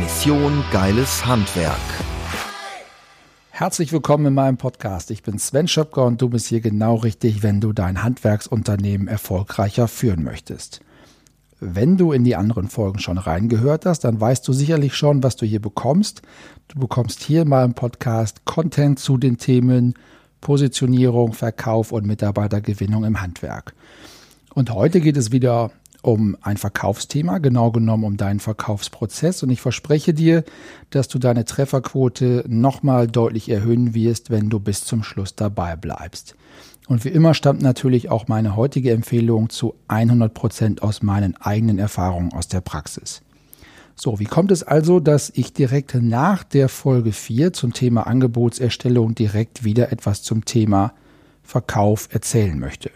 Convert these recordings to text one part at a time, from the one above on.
Mission Geiles Handwerk. Herzlich willkommen in meinem Podcast. Ich bin Sven Schöpker und du bist hier genau richtig, wenn du dein Handwerksunternehmen erfolgreicher führen möchtest. Wenn du in die anderen Folgen schon reingehört hast, dann weißt du sicherlich schon, was du hier bekommst. Du bekommst hier in meinem Podcast Content zu den Themen Positionierung, Verkauf und Mitarbeitergewinnung im Handwerk. Und heute geht es wieder um ein Verkaufsthema, genau genommen um deinen Verkaufsprozess. Und ich verspreche dir, dass du deine Trefferquote nochmal deutlich erhöhen wirst, wenn du bis zum Schluss dabei bleibst. Und wie immer stammt natürlich auch meine heutige Empfehlung zu 100 Prozent aus meinen eigenen Erfahrungen aus der Praxis. So, wie kommt es also, dass ich direkt nach der Folge 4 zum Thema Angebotserstellung direkt wieder etwas zum Thema Verkauf erzählen möchte?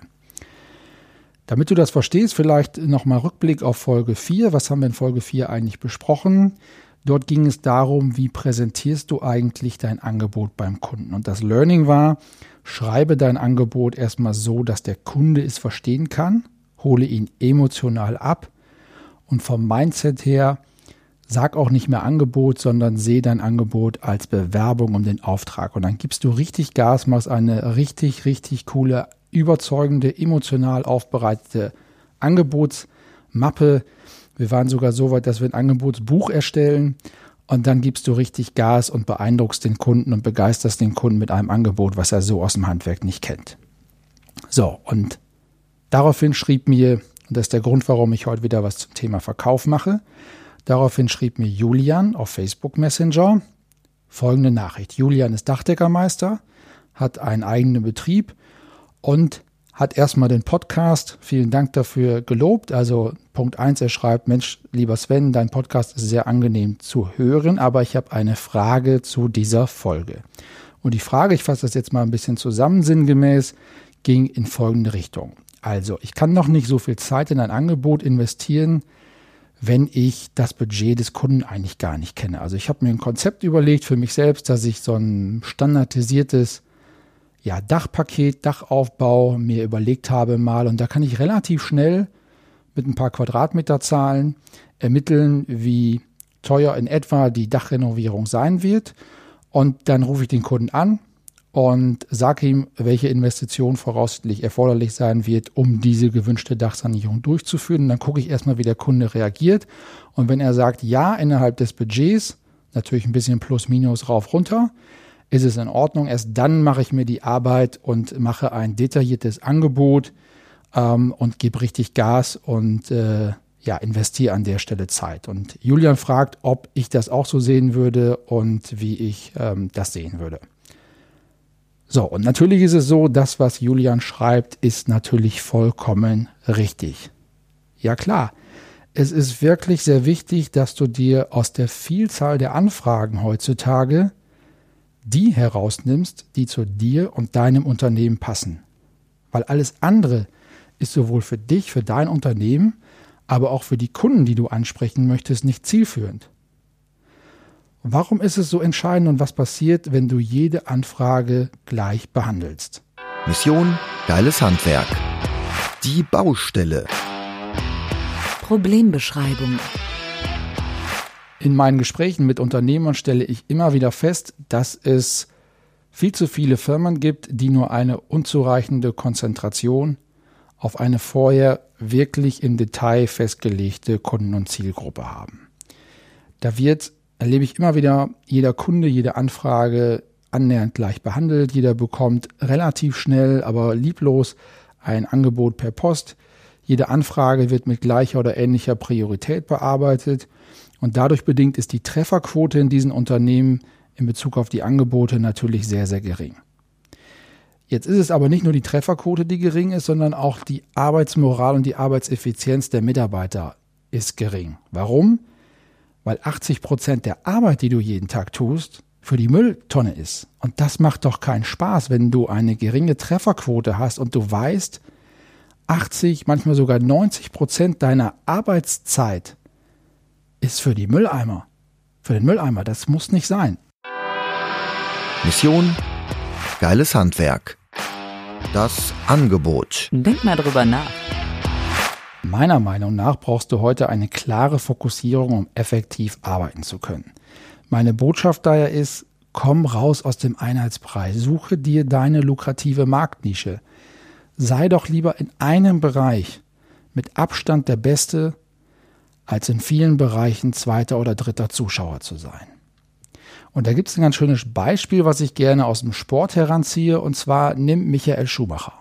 Damit du das verstehst, vielleicht nochmal Rückblick auf Folge 4. Was haben wir in Folge 4 eigentlich besprochen? Dort ging es darum, wie präsentierst du eigentlich dein Angebot beim Kunden. Und das Learning war, schreibe dein Angebot erstmal so, dass der Kunde es verstehen kann, hole ihn emotional ab und vom Mindset her, sag auch nicht mehr Angebot, sondern sehe dein Angebot als Bewerbung um den Auftrag. Und dann gibst du richtig Gas, machst eine richtig, richtig coole überzeugende, emotional aufbereitete Angebotsmappe. Wir waren sogar so weit, dass wir ein Angebotsbuch erstellen und dann gibst du richtig Gas und beeindruckst den Kunden und begeisterst den Kunden mit einem Angebot, was er so aus dem Handwerk nicht kennt. So, und daraufhin schrieb mir, und das ist der Grund, warum ich heute wieder was zum Thema Verkauf mache, daraufhin schrieb mir Julian auf Facebook Messenger folgende Nachricht. Julian ist Dachdeckermeister, hat einen eigenen Betrieb und hat erstmal den Podcast, vielen Dank dafür, gelobt. Also Punkt eins, er schreibt, Mensch, lieber Sven, dein Podcast ist sehr angenehm zu hören, aber ich habe eine Frage zu dieser Folge. Und die Frage, ich fasse das jetzt mal ein bisschen zusammen, sinngemäß, ging in folgende Richtung. Also, ich kann noch nicht so viel Zeit in ein Angebot investieren, wenn ich das Budget des Kunden eigentlich gar nicht kenne. Also ich habe mir ein Konzept überlegt für mich selbst, dass ich so ein standardisiertes ja, Dachpaket, Dachaufbau mir überlegt habe mal. Und da kann ich relativ schnell mit ein paar Quadratmeterzahlen ermitteln, wie teuer in etwa die Dachrenovierung sein wird. Und dann rufe ich den Kunden an und sage ihm, welche Investition voraussichtlich erforderlich sein wird, um diese gewünschte Dachsanierung durchzuführen. Und dann gucke ich erstmal, wie der Kunde reagiert. Und wenn er sagt, ja, innerhalb des Budgets, natürlich ein bisschen plus minus rauf runter, ist es in Ordnung. Erst dann mache ich mir die Arbeit und mache ein detailliertes Angebot ähm, und gebe richtig Gas und äh, ja, investiere an der Stelle Zeit. Und Julian fragt, ob ich das auch so sehen würde und wie ich ähm, das sehen würde. So, und natürlich ist es so, das, was Julian schreibt, ist natürlich vollkommen richtig. Ja klar, es ist wirklich sehr wichtig, dass du dir aus der Vielzahl der Anfragen heutzutage die herausnimmst, die zu dir und deinem Unternehmen passen. Weil alles andere ist sowohl für dich, für dein Unternehmen, aber auch für die Kunden, die du ansprechen möchtest, nicht zielführend. Warum ist es so entscheidend und was passiert, wenn du jede Anfrage gleich behandelst? Mission Geiles Handwerk. Die Baustelle. Problembeschreibung. In meinen Gesprächen mit Unternehmern stelle ich immer wieder fest, dass es viel zu viele Firmen gibt, die nur eine unzureichende Konzentration auf eine vorher wirklich im Detail festgelegte Kunden- und Zielgruppe haben. Da wird, erlebe ich immer wieder, jeder Kunde, jede Anfrage annähernd gleich behandelt. Jeder bekommt relativ schnell, aber lieblos ein Angebot per Post. Jede Anfrage wird mit gleicher oder ähnlicher Priorität bearbeitet und dadurch bedingt ist die Trefferquote in diesen Unternehmen in Bezug auf die Angebote natürlich sehr, sehr gering. Jetzt ist es aber nicht nur die Trefferquote, die gering ist, sondern auch die Arbeitsmoral und die Arbeitseffizienz der Mitarbeiter ist gering. Warum? weil 80 Prozent der Arbeit, die du jeden Tag tust, für die Mülltonne ist. Und das macht doch keinen Spaß, wenn du eine geringe Trefferquote hast und du weißt, 80, manchmal sogar 90 Prozent deiner Arbeitszeit ist für die Mülleimer. Für den Mülleimer. Das muss nicht sein. Mission Geiles Handwerk. Das Angebot. Denk mal drüber nach. Meiner Meinung nach brauchst du heute eine klare Fokussierung, um effektiv arbeiten zu können. Meine Botschaft daher ist, komm raus aus dem Einheitspreis, suche dir deine lukrative Marktnische. Sei doch lieber in einem Bereich mit Abstand der Beste, als in vielen Bereichen zweiter oder dritter Zuschauer zu sein. Und da gibt es ein ganz schönes Beispiel, was ich gerne aus dem Sport heranziehe, und zwar nimm Michael Schumacher.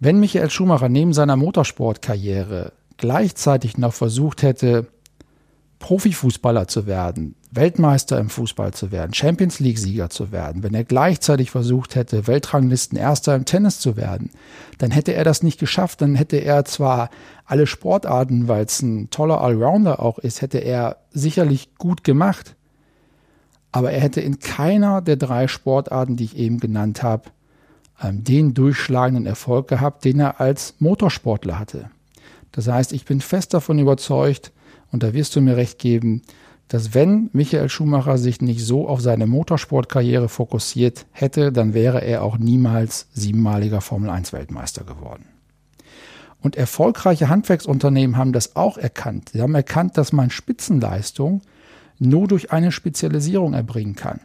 Wenn Michael Schumacher neben seiner Motorsportkarriere gleichzeitig noch versucht hätte, Profifußballer zu werden, Weltmeister im Fußball zu werden, Champions League-Sieger zu werden, wenn er gleichzeitig versucht hätte, Weltranglisten Erster im Tennis zu werden, dann hätte er das nicht geschafft. Dann hätte er zwar alle Sportarten, weil es ein toller Allrounder auch ist, hätte er sicherlich gut gemacht. Aber er hätte in keiner der drei Sportarten, die ich eben genannt habe, ähm, den durchschlagenden Erfolg gehabt, den er als Motorsportler hatte. Das heißt, ich bin fest davon überzeugt, und da wirst du mir recht geben, dass wenn Michael Schumacher sich nicht so auf seine Motorsportkarriere fokussiert hätte, dann wäre er auch niemals siebenmaliger Formel 1 Weltmeister geworden. Und erfolgreiche Handwerksunternehmen haben das auch erkannt. Sie haben erkannt, dass man Spitzenleistung nur durch eine Spezialisierung erbringen kann.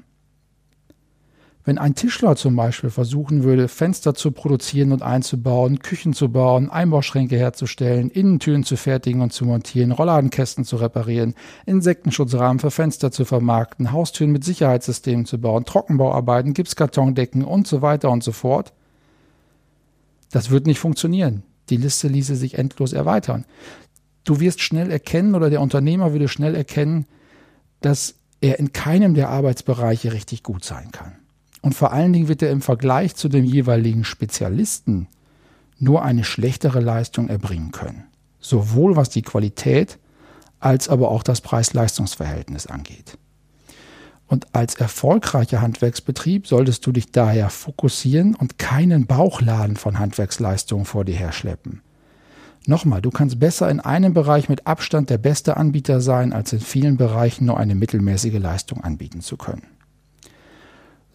Wenn ein Tischler zum Beispiel versuchen würde, Fenster zu produzieren und einzubauen, Küchen zu bauen, Einbauschränke herzustellen, Innentüren zu fertigen und zu montieren, Rollladenkästen zu reparieren, Insektenschutzrahmen für Fenster zu vermarkten, Haustüren mit Sicherheitssystemen zu bauen, Trockenbauarbeiten, Gipskartondecken und so weiter und so fort, das wird nicht funktionieren. Die Liste ließe sich endlos erweitern. Du wirst schnell erkennen oder der Unternehmer würde schnell erkennen, dass er in keinem der Arbeitsbereiche richtig gut sein kann. Und vor allen Dingen wird er im Vergleich zu dem jeweiligen Spezialisten nur eine schlechtere Leistung erbringen können. Sowohl was die Qualität als aber auch das Preis-Leistungs-Verhältnis angeht. Und als erfolgreicher Handwerksbetrieb solltest du dich daher fokussieren und keinen Bauchladen von Handwerksleistungen vor dir herschleppen. Nochmal, du kannst besser in einem Bereich mit Abstand der beste Anbieter sein, als in vielen Bereichen nur eine mittelmäßige Leistung anbieten zu können.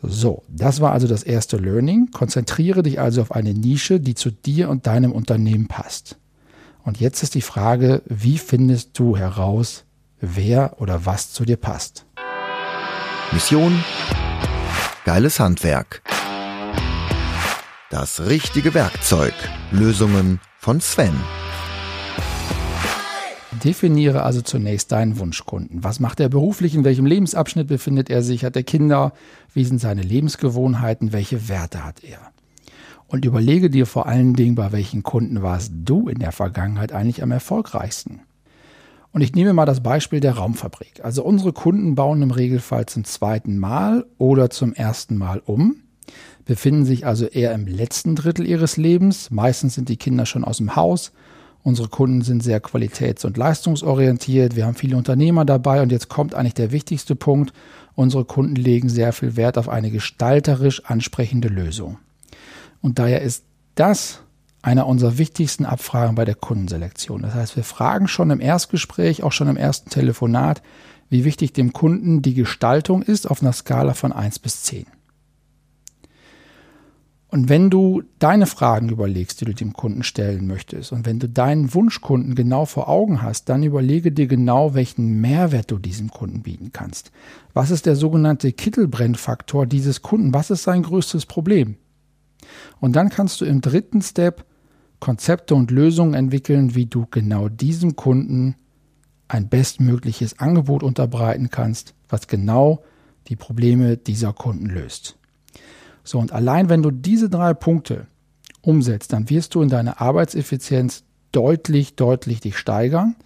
So, das war also das erste Learning. Konzentriere dich also auf eine Nische, die zu dir und deinem Unternehmen passt. Und jetzt ist die Frage, wie findest du heraus, wer oder was zu dir passt? Mission Geiles Handwerk. Das richtige Werkzeug. Lösungen von Sven. Definiere also zunächst deinen Wunschkunden. Was macht er beruflich? In welchem Lebensabschnitt befindet er sich? Hat er Kinder? Wie sind seine Lebensgewohnheiten? Welche Werte hat er? Und überlege dir vor allen Dingen, bei welchen Kunden warst du in der Vergangenheit eigentlich am erfolgreichsten? Und ich nehme mal das Beispiel der Raumfabrik. Also unsere Kunden bauen im Regelfall zum zweiten Mal oder zum ersten Mal um befinden sich also eher im letzten Drittel ihres Lebens. Meistens sind die Kinder schon aus dem Haus. Unsere Kunden sind sehr qualitäts- und leistungsorientiert. Wir haben viele Unternehmer dabei und jetzt kommt eigentlich der wichtigste Punkt. Unsere Kunden legen sehr viel Wert auf eine gestalterisch ansprechende Lösung. Und daher ist das einer unserer wichtigsten Abfragen bei der Kundenselektion. Das heißt, wir fragen schon im Erstgespräch, auch schon im ersten Telefonat, wie wichtig dem Kunden die Gestaltung ist auf einer Skala von 1 bis 10. Und wenn du deine Fragen überlegst, die du dem Kunden stellen möchtest, und wenn du deinen Wunschkunden genau vor Augen hast, dann überlege dir genau, welchen Mehrwert du diesem Kunden bieten kannst. Was ist der sogenannte Kittelbrennfaktor dieses Kunden? Was ist sein größtes Problem? Und dann kannst du im dritten Step Konzepte und Lösungen entwickeln, wie du genau diesem Kunden ein bestmögliches Angebot unterbreiten kannst, was genau die Probleme dieser Kunden löst. So, und allein wenn du diese drei Punkte umsetzt, dann wirst du in deiner Arbeitseffizienz deutlich, deutlich dich steigern.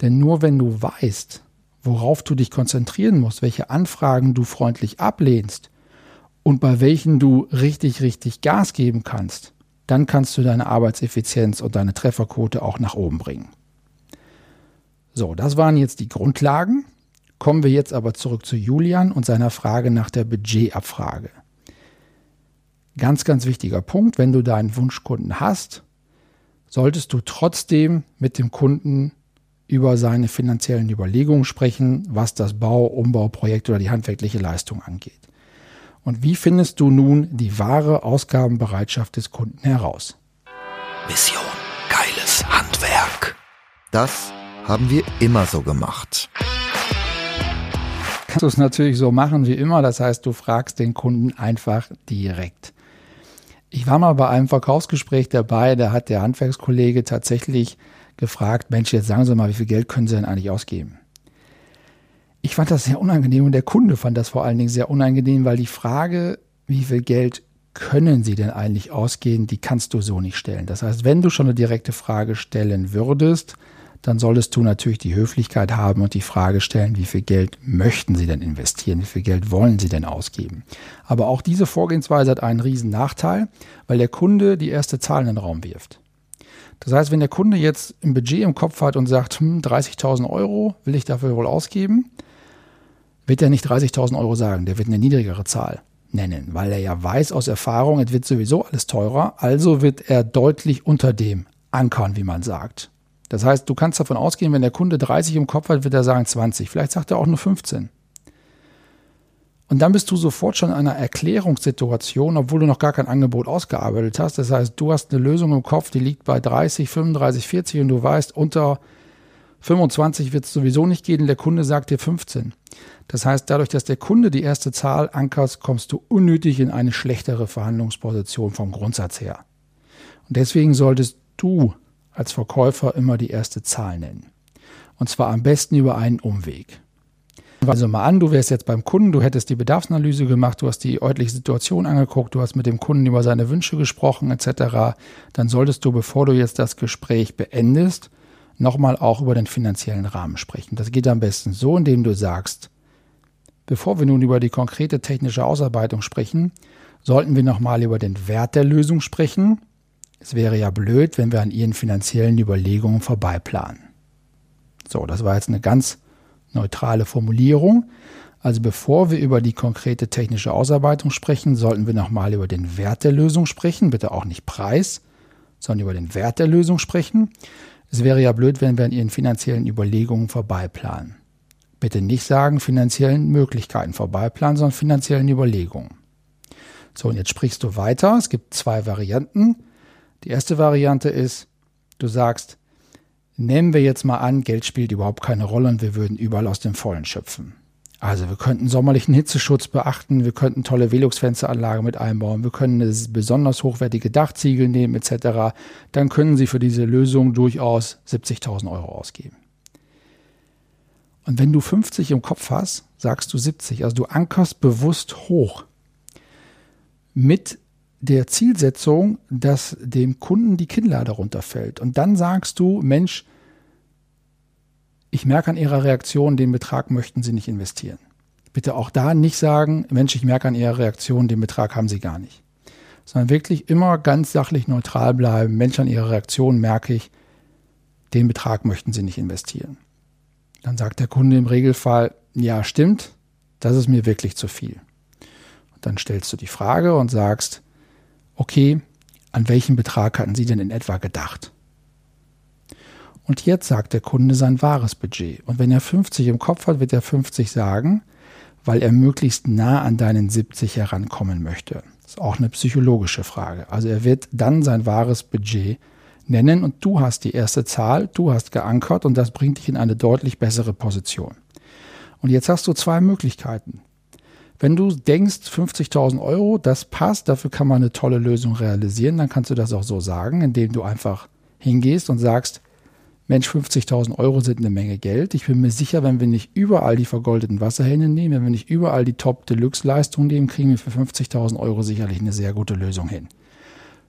Denn nur wenn du weißt, worauf du dich konzentrieren musst, welche Anfragen du freundlich ablehnst und bei welchen du richtig, richtig Gas geben kannst, dann kannst du deine Arbeitseffizienz und deine Trefferquote auch nach oben bringen. So, das waren jetzt die Grundlagen. Kommen wir jetzt aber zurück zu Julian und seiner Frage nach der Budgetabfrage. Ganz, ganz wichtiger Punkt, wenn du deinen Wunschkunden hast, solltest du trotzdem mit dem Kunden über seine finanziellen Überlegungen sprechen, was das Bau, Umbauprojekt oder die handwerkliche Leistung angeht. Und wie findest du nun die wahre Ausgabenbereitschaft des Kunden heraus? Mission Geiles Handwerk. Das haben wir immer so gemacht. Kannst du es natürlich so machen wie immer, das heißt, du fragst den Kunden einfach direkt. Ich war mal bei einem Verkaufsgespräch dabei, da hat der Handwerkskollege tatsächlich gefragt, Mensch, jetzt sagen Sie mal, wie viel Geld können Sie denn eigentlich ausgeben? Ich fand das sehr unangenehm und der Kunde fand das vor allen Dingen sehr unangenehm, weil die Frage, wie viel Geld können Sie denn eigentlich ausgehen, die kannst du so nicht stellen. Das heißt, wenn du schon eine direkte Frage stellen würdest, dann solltest du natürlich die Höflichkeit haben und die Frage stellen, wie viel Geld möchten Sie denn investieren, wie viel Geld wollen Sie denn ausgeben. Aber auch diese Vorgehensweise hat einen riesen Nachteil, weil der Kunde die erste Zahl in den Raum wirft. Das heißt, wenn der Kunde jetzt ein Budget im Kopf hat und sagt, hm, 30.000 Euro will ich dafür wohl ausgeben, wird er nicht 30.000 Euro sagen, der wird eine niedrigere Zahl nennen, weil er ja weiß aus Erfahrung, es wird sowieso alles teurer, also wird er deutlich unter dem ankern, wie man sagt. Das heißt, du kannst davon ausgehen, wenn der Kunde 30 im Kopf hat, wird er sagen 20. Vielleicht sagt er auch nur 15. Und dann bist du sofort schon in einer Erklärungssituation, obwohl du noch gar kein Angebot ausgearbeitet hast. Das heißt, du hast eine Lösung im Kopf, die liegt bei 30, 35, 40 und du weißt, unter 25 wird es sowieso nicht gehen. Der Kunde sagt dir 15. Das heißt, dadurch, dass der Kunde die erste Zahl ankert, kommst du unnötig in eine schlechtere Verhandlungsposition vom Grundsatz her. Und deswegen solltest du als Verkäufer immer die erste Zahl nennen. Und zwar am besten über einen Umweg. Also mal an, du wärst jetzt beim Kunden, du hättest die Bedarfsanalyse gemacht, du hast die örtliche Situation angeguckt, du hast mit dem Kunden über seine Wünsche gesprochen etc. Dann solltest du, bevor du jetzt das Gespräch beendest, nochmal auch über den finanziellen Rahmen sprechen. Das geht am besten so, indem du sagst, bevor wir nun über die konkrete technische Ausarbeitung sprechen, sollten wir nochmal über den Wert der Lösung sprechen. Es wäre ja blöd, wenn wir an ihren finanziellen Überlegungen vorbeiplanen. So, das war jetzt eine ganz neutrale Formulierung. Also bevor wir über die konkrete technische Ausarbeitung sprechen, sollten wir nochmal über den Wert der Lösung sprechen. Bitte auch nicht Preis, sondern über den Wert der Lösung sprechen. Es wäre ja blöd, wenn wir an Ihren finanziellen Überlegungen vorbeiplanen. Bitte nicht sagen finanziellen Möglichkeiten vorbeiplanen, sondern finanziellen Überlegungen. So, und jetzt sprichst du weiter. Es gibt zwei Varianten. Die erste Variante ist, du sagst, Nehmen wir jetzt mal an, Geld spielt überhaupt keine Rolle und wir würden überall aus dem Vollen schöpfen. Also wir könnten sommerlichen Hitzeschutz beachten, wir könnten tolle Velux-Fensteranlagen mit einbauen, wir können eine besonders hochwertige Dachziegel nehmen etc. Dann können Sie für diese Lösung durchaus 70.000 Euro ausgeben. Und wenn du 50 im Kopf hast, sagst du 70. Also du ankerst bewusst hoch. Mit der Zielsetzung, dass dem Kunden die Kinnlade runterfällt. Und dann sagst du, Mensch, ich merke an Ihrer Reaktion, den Betrag möchten Sie nicht investieren. Bitte auch da nicht sagen, Mensch, ich merke an Ihrer Reaktion, den Betrag haben Sie gar nicht. Sondern wirklich immer ganz sachlich neutral bleiben. Mensch, an Ihrer Reaktion merke ich, den Betrag möchten Sie nicht investieren. Dann sagt der Kunde im Regelfall, ja, stimmt, das ist mir wirklich zu viel. Und dann stellst du die Frage und sagst, okay, an welchen Betrag hatten Sie denn in etwa gedacht? Und jetzt sagt der Kunde sein wahres Budget. Und wenn er 50 im Kopf hat, wird er 50 sagen, weil er möglichst nah an deinen 70 herankommen möchte. Das ist auch eine psychologische Frage. Also er wird dann sein wahres Budget nennen und du hast die erste Zahl, du hast geankert und das bringt dich in eine deutlich bessere Position. Und jetzt hast du zwei Möglichkeiten. Wenn du denkst, 50.000 Euro, das passt, dafür kann man eine tolle Lösung realisieren, dann kannst du das auch so sagen, indem du einfach hingehst und sagst, Mensch, 50.000 Euro sind eine Menge Geld. Ich bin mir sicher, wenn wir nicht überall die vergoldeten Wasserhähne nehmen, wenn wir nicht überall die Top-Deluxe-Leistungen nehmen, kriegen wir für 50.000 Euro sicherlich eine sehr gute Lösung hin.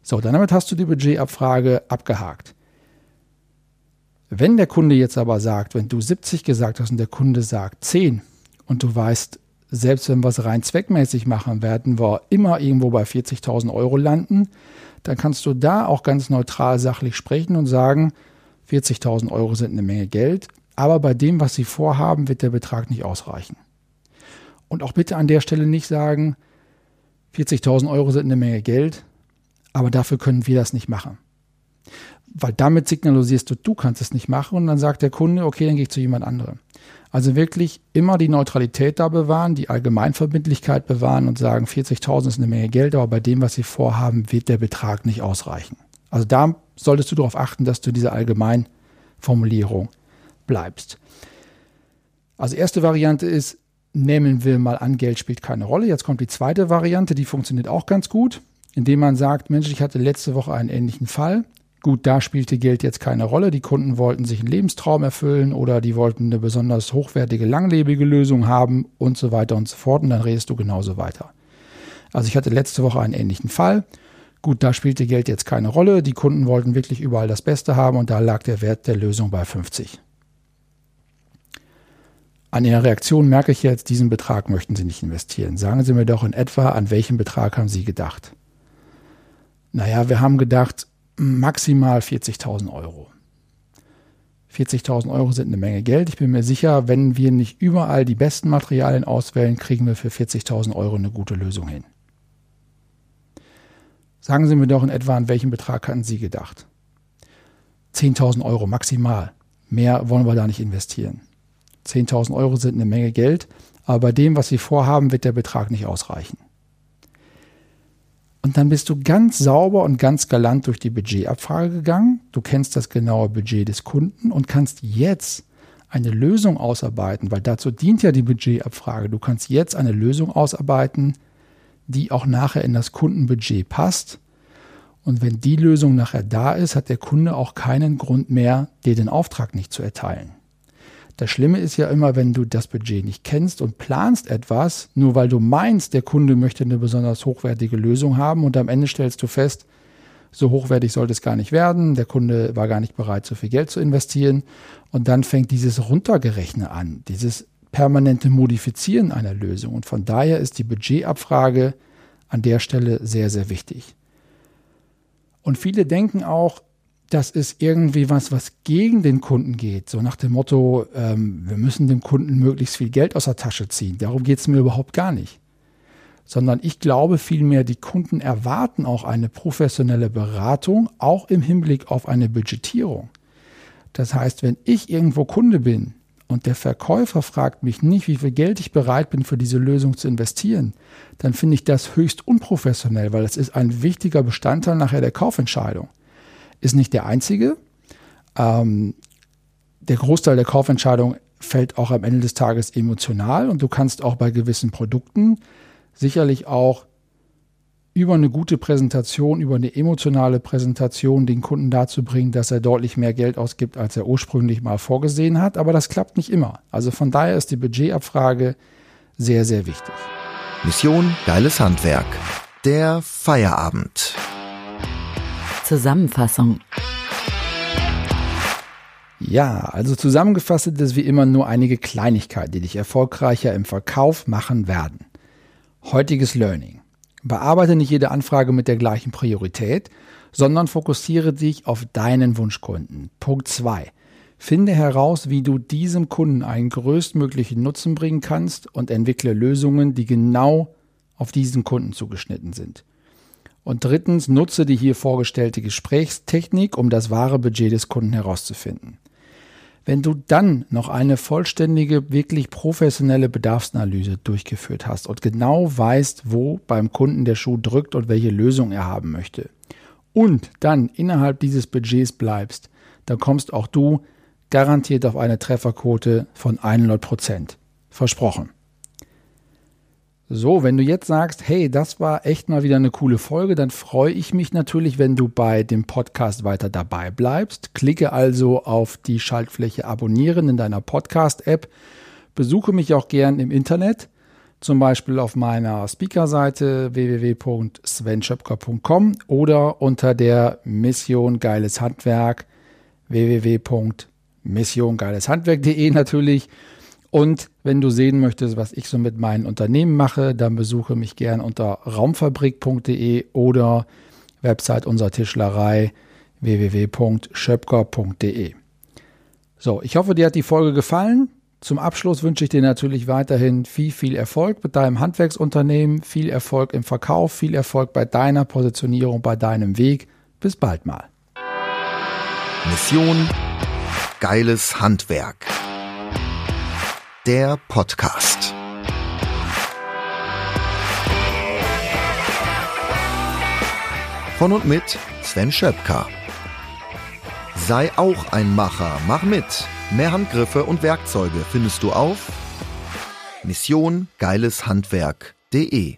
So, dann damit hast du die Budgetabfrage abgehakt. Wenn der Kunde jetzt aber sagt, wenn du 70 gesagt hast und der Kunde sagt 10 und du weißt, selbst wenn wir es rein zweckmäßig machen, werden wir immer irgendwo bei 40.000 Euro landen. Dann kannst du da auch ganz neutral sachlich sprechen und sagen, 40.000 Euro sind eine Menge Geld, aber bei dem, was Sie vorhaben, wird der Betrag nicht ausreichen. Und auch bitte an der Stelle nicht sagen, 40.000 Euro sind eine Menge Geld, aber dafür können wir das nicht machen. Weil damit signalisierst du, du kannst es nicht machen und dann sagt der Kunde, okay, dann gehe ich zu jemand anderem. Also wirklich immer die Neutralität da bewahren, die Allgemeinverbindlichkeit bewahren und sagen, 40.000 ist eine Menge Geld, aber bei dem, was Sie vorhaben, wird der Betrag nicht ausreichen. Also da solltest du darauf achten, dass du diese Allgemeinformulierung bleibst. Also erste Variante ist, nehmen wir mal an, Geld spielt keine Rolle. Jetzt kommt die zweite Variante, die funktioniert auch ganz gut, indem man sagt, Mensch, ich hatte letzte Woche einen ähnlichen Fall. Gut, da spielte Geld jetzt keine Rolle. Die Kunden wollten sich einen Lebenstraum erfüllen oder die wollten eine besonders hochwertige, langlebige Lösung haben und so weiter und so fort. Und dann redest du genauso weiter. Also ich hatte letzte Woche einen ähnlichen Fall. Gut, da spielte Geld jetzt keine Rolle. Die Kunden wollten wirklich überall das Beste haben und da lag der Wert der Lösung bei 50. An Ihrer Reaktion merke ich jetzt, diesen Betrag möchten Sie nicht investieren. Sagen Sie mir doch in etwa, an welchen Betrag haben Sie gedacht? Naja, wir haben gedacht, maximal 40.000 Euro. 40.000 Euro sind eine Menge Geld. Ich bin mir sicher, wenn wir nicht überall die besten Materialien auswählen, kriegen wir für 40.000 Euro eine gute Lösung hin. Sagen Sie mir doch in etwa, an welchen Betrag hatten Sie gedacht? 10.000 Euro maximal. Mehr wollen wir da nicht investieren. 10.000 Euro sind eine Menge Geld, aber bei dem, was Sie vorhaben, wird der Betrag nicht ausreichen. Und dann bist du ganz sauber und ganz galant durch die Budgetabfrage gegangen. Du kennst das genaue Budget des Kunden und kannst jetzt eine Lösung ausarbeiten, weil dazu dient ja die Budgetabfrage. Du kannst jetzt eine Lösung ausarbeiten, die auch nachher in das Kundenbudget passt. Und wenn die Lösung nachher da ist, hat der Kunde auch keinen Grund mehr, dir den Auftrag nicht zu erteilen. Das Schlimme ist ja immer, wenn du das Budget nicht kennst und planst etwas, nur weil du meinst, der Kunde möchte eine besonders hochwertige Lösung haben und am Ende stellst du fest, so hochwertig sollte es gar nicht werden, der Kunde war gar nicht bereit, so viel Geld zu investieren und dann fängt dieses Runtergerechne an, dieses permanente Modifizieren einer Lösung und von daher ist die Budgetabfrage an der Stelle sehr, sehr wichtig. Und viele denken auch, das ist irgendwie was, was gegen den Kunden geht. So nach dem Motto, ähm, wir müssen dem Kunden möglichst viel Geld aus der Tasche ziehen. Darum geht es mir überhaupt gar nicht. Sondern ich glaube vielmehr, die Kunden erwarten auch eine professionelle Beratung, auch im Hinblick auf eine Budgetierung. Das heißt, wenn ich irgendwo Kunde bin und der Verkäufer fragt mich nicht, wie viel Geld ich bereit bin, für diese Lösung zu investieren, dann finde ich das höchst unprofessionell, weil es ist ein wichtiger Bestandteil nachher der Kaufentscheidung ist nicht der einzige. Ähm, der Großteil der Kaufentscheidung fällt auch am Ende des Tages emotional und du kannst auch bei gewissen Produkten sicherlich auch über eine gute Präsentation, über eine emotionale Präsentation den Kunden dazu bringen, dass er deutlich mehr Geld ausgibt, als er ursprünglich mal vorgesehen hat. Aber das klappt nicht immer. Also von daher ist die Budgetabfrage sehr, sehr wichtig. Mission Geiles Handwerk. Der Feierabend. Zusammenfassung. Ja, also zusammengefasst sind es wie immer nur einige Kleinigkeiten, die dich erfolgreicher im Verkauf machen werden. Heutiges Learning. Bearbeite nicht jede Anfrage mit der gleichen Priorität, sondern fokussiere dich auf deinen Wunschkunden. Punkt 2. Finde heraus, wie du diesem Kunden einen größtmöglichen Nutzen bringen kannst und entwickle Lösungen, die genau auf diesen Kunden zugeschnitten sind. Und drittens, nutze die hier vorgestellte Gesprächstechnik, um das wahre Budget des Kunden herauszufinden. Wenn du dann noch eine vollständige, wirklich professionelle Bedarfsanalyse durchgeführt hast und genau weißt, wo beim Kunden der Schuh drückt und welche Lösung er haben möchte, und dann innerhalb dieses Budgets bleibst, dann kommst auch du garantiert auf eine Trefferquote von 100 Prozent. Versprochen. So, wenn du jetzt sagst, hey, das war echt mal wieder eine coole Folge, dann freue ich mich natürlich, wenn du bei dem Podcast weiter dabei bleibst. Klicke also auf die Schaltfläche Abonnieren in deiner Podcast-App. Besuche mich auch gern im Internet, zum Beispiel auf meiner Speaker-Seite www.svenschöpker.com oder unter der Mission Geiles Handwerk www.missiongeileshandwerk.de natürlich und wenn du sehen möchtest, was ich so mit meinen Unternehmen mache, dann besuche mich gern unter raumfabrik.de oder Website unserer Tischlerei www.schöpker.de. So, ich hoffe, dir hat die Folge gefallen. Zum Abschluss wünsche ich dir natürlich weiterhin viel, viel Erfolg mit deinem Handwerksunternehmen, viel Erfolg im Verkauf, viel Erfolg bei deiner Positionierung, bei deinem Weg. Bis bald mal. Mission Geiles Handwerk. Der Podcast. Von und mit Sven Schöpker. Sei auch ein Macher, mach mit. Mehr Handgriffe und Werkzeuge findest du auf Mission Geileshandwerk.de